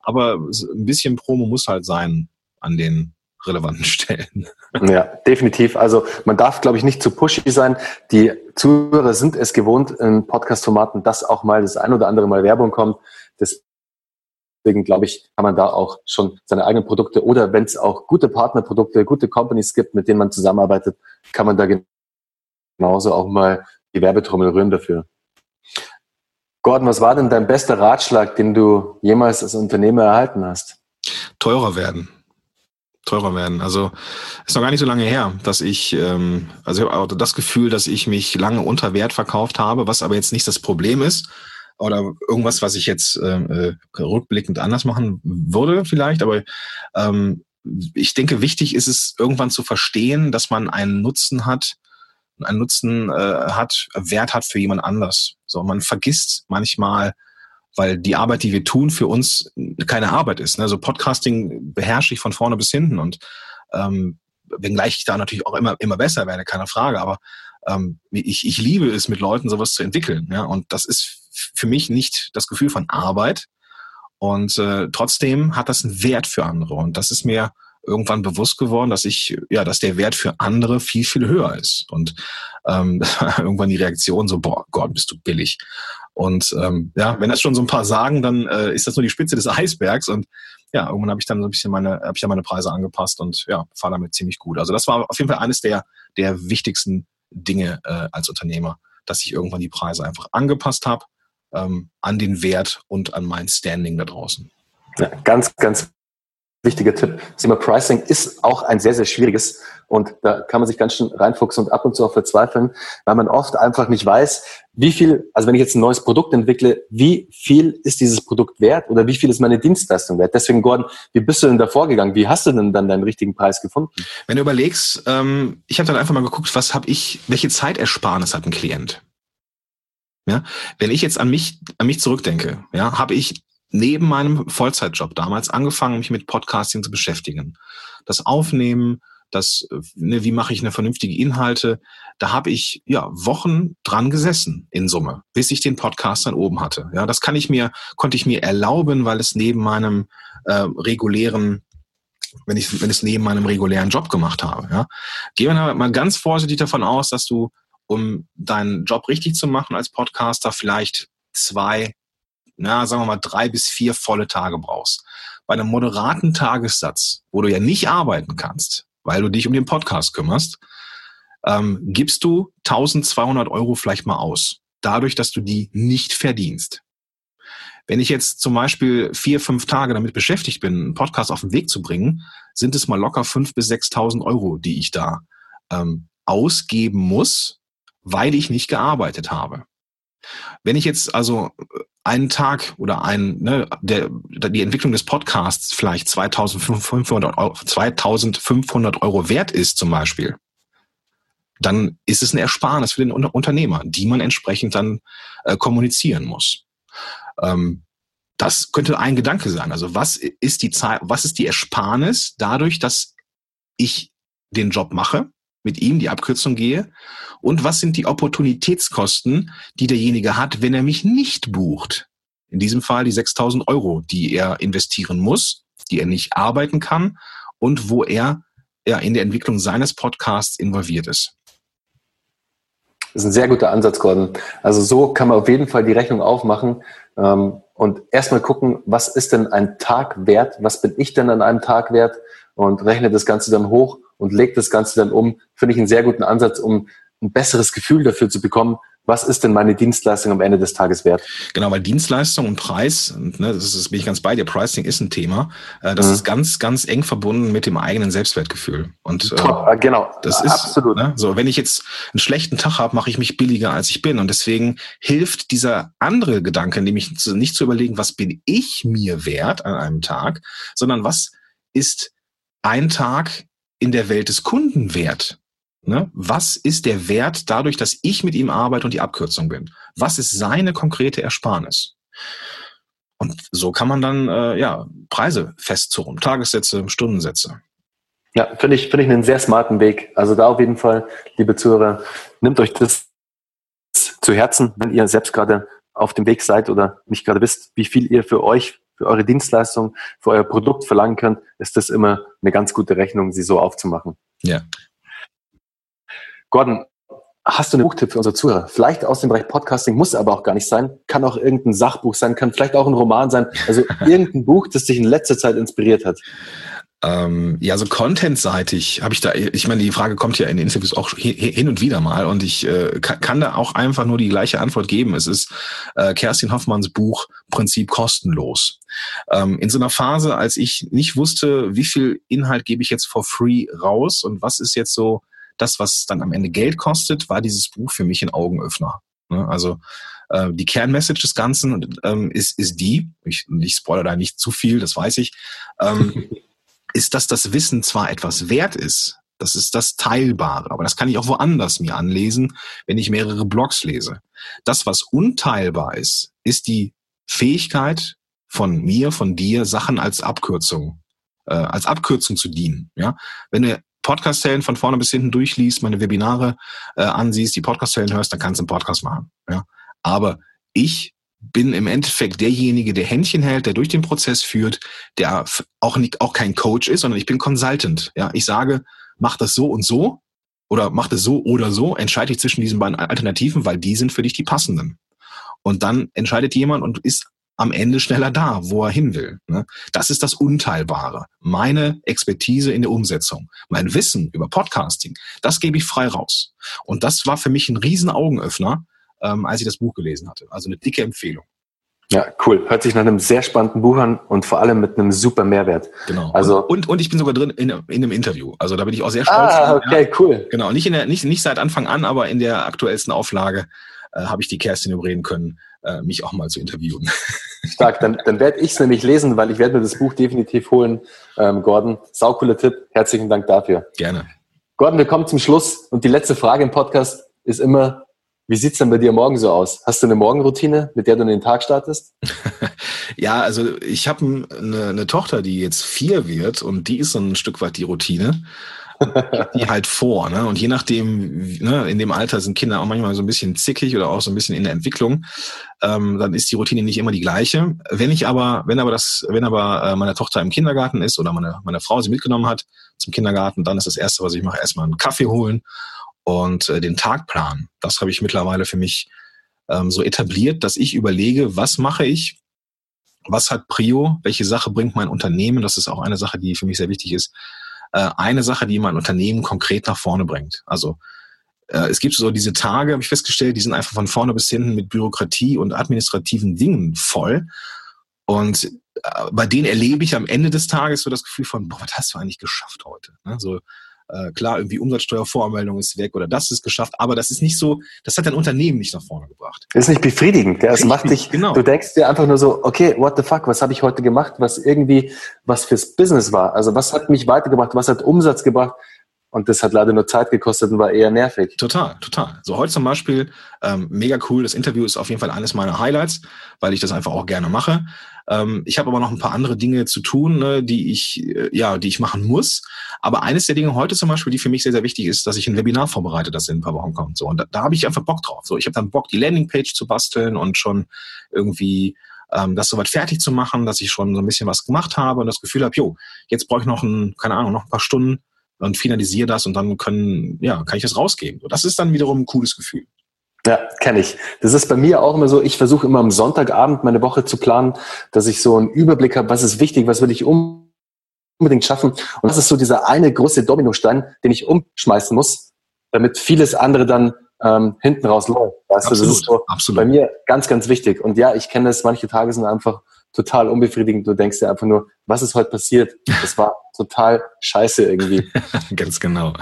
aber ein bisschen Promo muss halt sein an den relevanten [laughs] Stellen. Ja, definitiv. Also man darf, glaube ich, nicht zu pushy sein. Die Zuhörer sind es gewohnt in Podcast-Formaten, dass auch mal das ein oder andere Mal Werbung kommt. Deswegen glaube ich, kann man da auch schon seine eigenen Produkte oder wenn es auch gute Partnerprodukte, gute Companies gibt, mit denen man zusammenarbeitet, kann man da genauso auch mal die Werbetrommel rühren dafür. Gordon, was war denn dein bester Ratschlag, den du jemals als Unternehmer erhalten hast? teurer werden. Teurer werden. Also ist noch gar nicht so lange her, dass ich, ähm, also ich habe das Gefühl, dass ich mich lange unter Wert verkauft habe, was aber jetzt nicht das Problem ist oder irgendwas, was ich jetzt äh, äh rückblickend anders machen würde vielleicht, aber ähm, ich denke, wichtig ist es irgendwann zu verstehen, dass man einen Nutzen hat, einen Nutzen äh, hat, Wert hat für jemand anders. So, man vergisst manchmal, weil die Arbeit, die wir tun, für uns keine Arbeit ist. Ne? So Podcasting beherrsche ich von vorne bis hinten und ähm, wenngleich ich da natürlich auch immer immer besser werde, keine Frage. Aber ähm, ich, ich liebe es, mit Leuten sowas zu entwickeln. Ja? Und das ist für mich nicht das Gefühl von Arbeit. Und äh, trotzdem hat das einen Wert für andere. Und das ist mir irgendwann bewusst geworden, dass ich, ja, dass der Wert für andere viel, viel höher ist. Und ähm, [laughs] irgendwann die Reaktion so, boah, Gott, bist du billig. Und ähm, ja, wenn das schon so ein paar sagen, dann äh, ist das nur die Spitze des [laughs] Eisbergs. Und ja, irgendwann habe ich dann so ein bisschen meine, habe ich dann meine Preise angepasst und ja, fahre damit ziemlich gut. Also das war auf jeden Fall eines der, der wichtigsten Dinge äh, als Unternehmer, dass ich irgendwann die Preise einfach angepasst habe ähm, an den Wert und an mein Standing da draußen. Ja, ganz, ganz wichtiger Tipp. Das Thema Pricing ist auch ein sehr, sehr schwieriges und da kann man sich ganz schön reinfuchsen und ab und zu auch verzweifeln, weil man oft einfach nicht weiß, wie viel, also wenn ich jetzt ein neues Produkt entwickle, wie viel ist dieses Produkt wert oder wie viel ist meine Dienstleistung wert? Deswegen, Gordon, wie bist du denn da vorgegangen? Wie hast du denn dann deinen richtigen Preis gefunden? Wenn du überlegst, ähm, ich habe dann einfach mal geguckt, was habe ich, welche Zeitersparnis hat ein Klient? Ja, wenn ich jetzt an mich, an mich zurückdenke, ja, habe ich neben meinem Vollzeitjob damals angefangen, mich mit Podcasting zu beschäftigen. Das Aufnehmen, das, ne, wie mache ich eine vernünftige Inhalte, da habe ich ja Wochen dran gesessen in Summe, bis ich den Podcast dann oben hatte. Ja, das kann ich mir, konnte ich mir erlauben, weil es neben meinem äh, regulären wenn ich, wenn es neben meinem regulären Job gemacht habe. Ja. Gehen wir mal ganz vorsichtig davon aus, dass du, um deinen Job richtig zu machen als Podcaster, vielleicht zwei na, sagen wir mal, drei bis vier volle Tage brauchst. Bei einem moderaten Tagessatz, wo du ja nicht arbeiten kannst, weil du dich um den Podcast kümmerst, ähm, gibst du 1200 Euro vielleicht mal aus. Dadurch, dass du die nicht verdienst. Wenn ich jetzt zum Beispiel vier, fünf Tage damit beschäftigt bin, einen Podcast auf den Weg zu bringen, sind es mal locker fünf bis 6.000 Euro, die ich da ähm, ausgeben muss, weil ich nicht gearbeitet habe. Wenn ich jetzt also einen Tag oder ein, ne, der, die Entwicklung des Podcasts vielleicht 2500 Euro, 2500 Euro wert ist zum Beispiel, dann ist es eine Ersparnis für den Unternehmer, die man entsprechend dann äh, kommunizieren muss. Ähm, das könnte ein Gedanke sein. Also was ist die Zeit, was ist die Ersparnis dadurch, dass ich den Job mache, mit ihm die Abkürzung gehe und was sind die Opportunitätskosten, die derjenige hat, wenn er mich nicht bucht. In diesem Fall die 6000 Euro, die er investieren muss, die er nicht arbeiten kann und wo er ja, in der Entwicklung seines Podcasts involviert ist. Das ist ein sehr guter Ansatz, Gordon. Also so kann man auf jeden Fall die Rechnung aufmachen ähm, und erstmal gucken, was ist denn ein Tag wert? Was bin ich denn an einem Tag wert? Und rechne das Ganze dann hoch und legt das Ganze dann um. Finde ich einen sehr guten Ansatz, um ein besseres Gefühl dafür zu bekommen, was ist denn meine Dienstleistung am Ende des Tages wert? Genau, weil Dienstleistung und Preis, ne, das ist, bin ich ganz bei dir, Pricing ist ein Thema. Äh, das mhm. ist ganz, ganz eng verbunden mit dem eigenen Selbstwertgefühl. Und Top, äh, genau, das ist absolut. Ne, so, wenn ich jetzt einen schlechten Tag habe, mache ich mich billiger, als ich bin. Und deswegen hilft dieser andere Gedanke, nämlich nicht zu überlegen, was bin ich mir wert an einem Tag, sondern was ist ein Tag in der Welt des Kunden wert? Ne? Was ist der Wert dadurch, dass ich mit ihm arbeite und die Abkürzung bin? Was ist seine konkrete Ersparnis? Und so kann man dann äh, ja Preise festzurren, Tagessätze, Stundensätze. Ja, finde ich, finde ich einen sehr smarten Weg. Also da auf jeden Fall, liebe Zuhörer, nehmt euch das zu Herzen, wenn ihr selbst gerade auf dem Weg seid oder nicht gerade wisst, wie viel ihr für euch, für eure Dienstleistung, für euer Produkt verlangen könnt, ist das immer eine ganz gute Rechnung, sie so aufzumachen. Ja. Gordon, hast du einen Buchtipp für unsere Zuhörer? Vielleicht aus dem Bereich Podcasting, muss aber auch gar nicht sein. Kann auch irgendein Sachbuch sein, kann vielleicht auch ein Roman sein. Also [laughs] irgendein Buch, das dich in letzter Zeit inspiriert hat. Ähm, ja, so contentseitig habe ich da, ich meine, die Frage kommt ja in den Interviews auch hin und wieder mal und ich äh, kann, kann, da auch einfach nur die gleiche Antwort geben. Es ist äh, Kerstin Hoffmanns Buch Prinzip kostenlos. Ähm, in so einer Phase, als ich nicht wusste, wie viel Inhalt gebe ich jetzt for free raus und was ist jetzt so das, was dann am Ende Geld kostet, war dieses Buch für mich ein Augenöffner. Ne? Also äh, die Kernmessage des Ganzen ähm, ist, ist die, ich, ich spoilere da nicht zu viel, das weiß ich, ähm, [laughs] ist, dass das Wissen zwar etwas wert ist, das ist das Teilbare. Aber das kann ich auch woanders mir anlesen, wenn ich mehrere Blogs lese. Das, was unteilbar ist, ist die Fähigkeit von mir, von dir, Sachen als Abkürzung, äh, als Abkürzung zu dienen. Ja, wenn du Podcast-Helden von vorne bis hinten durchliest, meine Webinare äh, ansiehst, die Podcast-Helden hörst, dann kannst du einen Podcast machen. Ja, aber ich bin im Endeffekt derjenige, der Händchen hält, der durch den Prozess führt, der auch nicht, auch kein Coach ist, sondern ich bin Consultant. Ja, ich sage, mach das so und so oder mach das so oder so, entscheide ich zwischen diesen beiden Alternativen, weil die sind für dich die passenden. Und dann entscheidet jemand und ist am Ende schneller da, wo er hin will. Ne? Das ist das Unteilbare. Meine Expertise in der Umsetzung, mein Wissen über Podcasting, das gebe ich frei raus. Und das war für mich ein riesen Augenöffner, ähm, als ich das Buch gelesen hatte. Also eine dicke Empfehlung. Ja, cool. Hört sich nach einem sehr spannenden Buch an und vor allem mit einem super Mehrwert. Genau. Also und, und, und ich bin sogar drin in, in einem Interview. Also da bin ich auch sehr stolz. Ah, okay, ja. cool. Genau. Nicht in der, nicht, nicht seit Anfang an, aber in der aktuellsten Auflage äh, habe ich die Kerstin überreden können, äh, mich auch mal zu interviewen. [laughs] Stark. Dann, dann werde ich es nämlich lesen, weil ich werde mir das Buch definitiv holen. Ähm, Gordon, saucooler Tipp. Herzlichen Dank dafür. Gerne. Gordon, wir kommen zum Schluss und die letzte Frage im Podcast ist immer, wie sieht's denn bei dir morgen so aus? Hast du eine Morgenroutine, mit der du den Tag startest? [laughs] ja, also ich habe eine, eine Tochter, die jetzt vier wird und die ist so ein Stück weit die Routine die halt vor. Ne? Und je nachdem, ne, in dem Alter sind Kinder auch manchmal so ein bisschen zickig oder auch so ein bisschen in der Entwicklung, ähm, dann ist die Routine nicht immer die gleiche. Wenn ich aber, wenn aber das, wenn aber äh, meine Tochter im Kindergarten ist oder meine, meine Frau sie mitgenommen hat zum Kindergarten, dann ist das Erste, was ich mache, erstmal einen Kaffee holen und äh, den Tagplan, das habe ich mittlerweile für mich ähm, so etabliert, dass ich überlege, was mache ich, was hat Prio, welche Sache bringt mein Unternehmen, das ist auch eine Sache, die für mich sehr wichtig ist, äh, eine Sache, die mein Unternehmen konkret nach vorne bringt. Also äh, es gibt so diese Tage, habe ich festgestellt, die sind einfach von vorne bis hinten mit Bürokratie und administrativen Dingen voll. Und äh, bei denen erlebe ich am Ende des Tages so das Gefühl von, boah, was hast du eigentlich geschafft heute? Ne? Äh, klar, irgendwie Umsatzsteuervoranmeldung ist weg oder das ist geschafft, aber das ist nicht so, das hat dein Unternehmen nicht nach vorne gebracht. Das ist nicht befriedigend. Ja? Es macht dich, genau. du denkst dir einfach nur so, okay, what the fuck, was habe ich heute gemacht, was irgendwie, was fürs Business war? Also was hat mich weitergebracht, was hat Umsatz gebracht? Und das hat leider nur Zeit gekostet und war eher nervig. Total, total. So heute zum Beispiel, ähm, mega cool. Das Interview ist auf jeden Fall eines meiner Highlights, weil ich das einfach auch gerne mache. Ähm, ich habe aber noch ein paar andere Dinge zu tun, ne, die ich, äh, ja, die ich machen muss. Aber eines der Dinge heute zum Beispiel, die für mich sehr, sehr wichtig ist, dass ich ein Webinar vorbereite, das in ein paar Wochen kommt. So, und da, da habe ich einfach Bock drauf. So, ich habe dann Bock, die Landingpage zu basteln und schon irgendwie ähm, das soweit fertig zu machen, dass ich schon so ein bisschen was gemacht habe und das Gefühl habe, jo, jetzt brauche ich noch ein, keine Ahnung, noch ein paar Stunden und finalisiere das und dann können, ja, kann ich das rausgeben. Das ist dann wiederum ein cooles Gefühl. Ja, kenne ich. Das ist bei mir auch immer so, ich versuche immer am Sonntagabend meine Woche zu planen, dass ich so einen Überblick habe, was ist wichtig, was will ich unbedingt schaffen. Und das ist so dieser eine große Dominostein, den ich umschmeißen muss, damit vieles andere dann ähm, hinten raus läuft. Weißt absolut, du, das ist so absolut. bei mir ganz, ganz wichtig. Und ja, ich kenne es, manche Tage sind einfach total unbefriedigend. Du denkst dir einfach nur, was ist heute passiert? Das war [laughs] total scheiße irgendwie. [laughs] Ganz genau.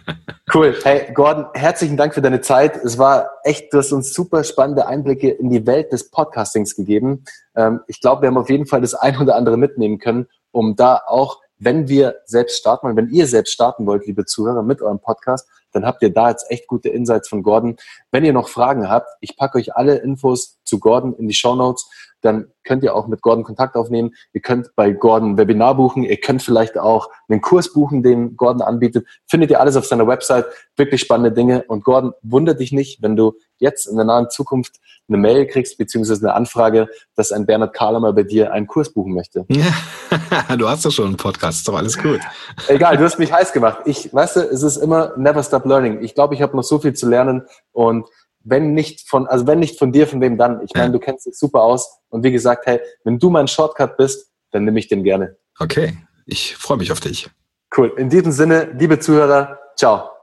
[laughs] cool. Hey, Gordon, herzlichen Dank für deine Zeit. Es war echt, du hast uns super spannende Einblicke in die Welt des Podcastings gegeben. Ähm, ich glaube, wir haben auf jeden Fall das ein oder andere mitnehmen können, um da auch, wenn wir selbst starten wollen, wenn ihr selbst starten wollt, liebe Zuhörer, mit eurem Podcast, dann habt ihr da jetzt echt gute Insights von Gordon. Wenn ihr noch Fragen habt, ich packe euch alle Infos zu Gordon in die Show Notes dann könnt ihr auch mit Gordon Kontakt aufnehmen. Ihr könnt bei Gordon ein Webinar buchen. Ihr könnt vielleicht auch einen Kurs buchen, den Gordon anbietet. Findet ihr alles auf seiner Website. Wirklich spannende Dinge. Und Gordon, wundert dich nicht, wenn du jetzt in der nahen Zukunft eine Mail kriegst, beziehungsweise eine Anfrage, dass ein Bernhard Kahlemer bei dir einen Kurs buchen möchte. Ja, [laughs] du hast doch schon einen Podcast, ist doch alles gut. Egal, du hast mich heiß gemacht. Ich, weißt du, es ist immer never stop learning. Ich glaube, ich habe noch so viel zu lernen und wenn nicht von, also wenn nicht von dir, von wem dann? Ich meine, ja. du kennst dich super aus. Und wie gesagt, hey, wenn du mein Shortcut bist, dann nehme ich den gerne. Okay, ich freue mich auf dich. Cool. In diesem Sinne, liebe Zuhörer, ciao.